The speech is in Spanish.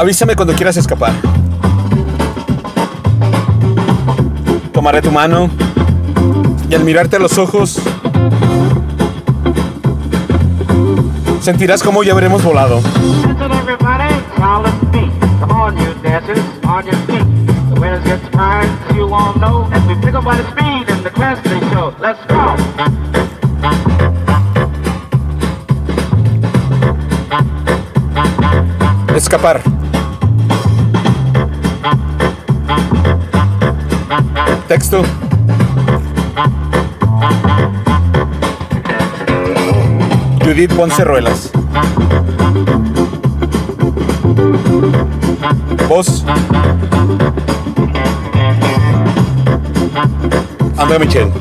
Avísame cuando quieras escapar. Tomaré tu mano y al mirarte a los ojos sentirás cómo ya habremos volado. Listen texto. Judith Ponce Ruelas. Voz. Andrea Michel.